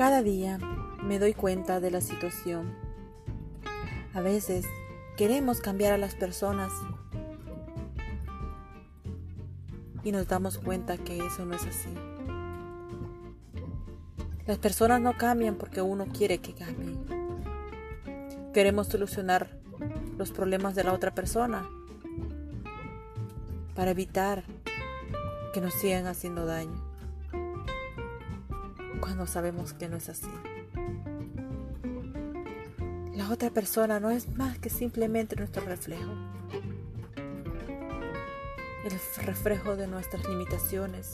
Cada día me doy cuenta de la situación. A veces queremos cambiar a las personas y nos damos cuenta que eso no es así. Las personas no cambian porque uno quiere que cambien. Queremos solucionar los problemas de la otra persona para evitar que nos sigan haciendo daño cuando sabemos que no es así. La otra persona no es más que simplemente nuestro reflejo. El reflejo de nuestras limitaciones,